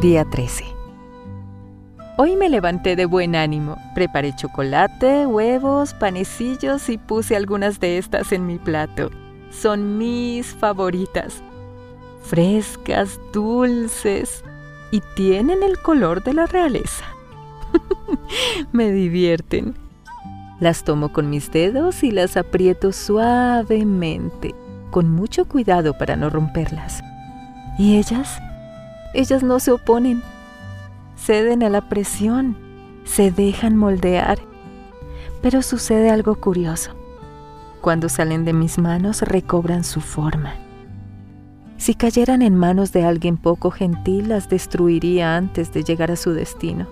Día 13. Hoy me levanté de buen ánimo. Preparé chocolate, huevos, panecillos y puse algunas de estas en mi plato. Son mis favoritas. Frescas, dulces y tienen el color de la realeza. me divierten. Las tomo con mis dedos y las aprieto suavemente, con mucho cuidado para no romperlas. ¿Y ellas? Ellas no se oponen, ceden a la presión, se dejan moldear. Pero sucede algo curioso. Cuando salen de mis manos recobran su forma. Si cayeran en manos de alguien poco gentil, las destruiría antes de llegar a su destino.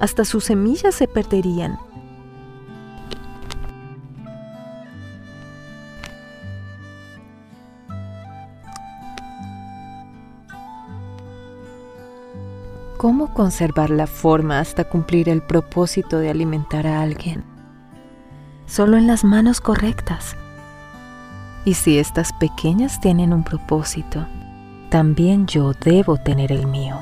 Hasta sus semillas se perderían ¿Cómo conservar la forma hasta cumplir el propósito de alimentar a alguien? Solo en las manos correctas. Y si estas pequeñas tienen un propósito, también yo debo tener el mío.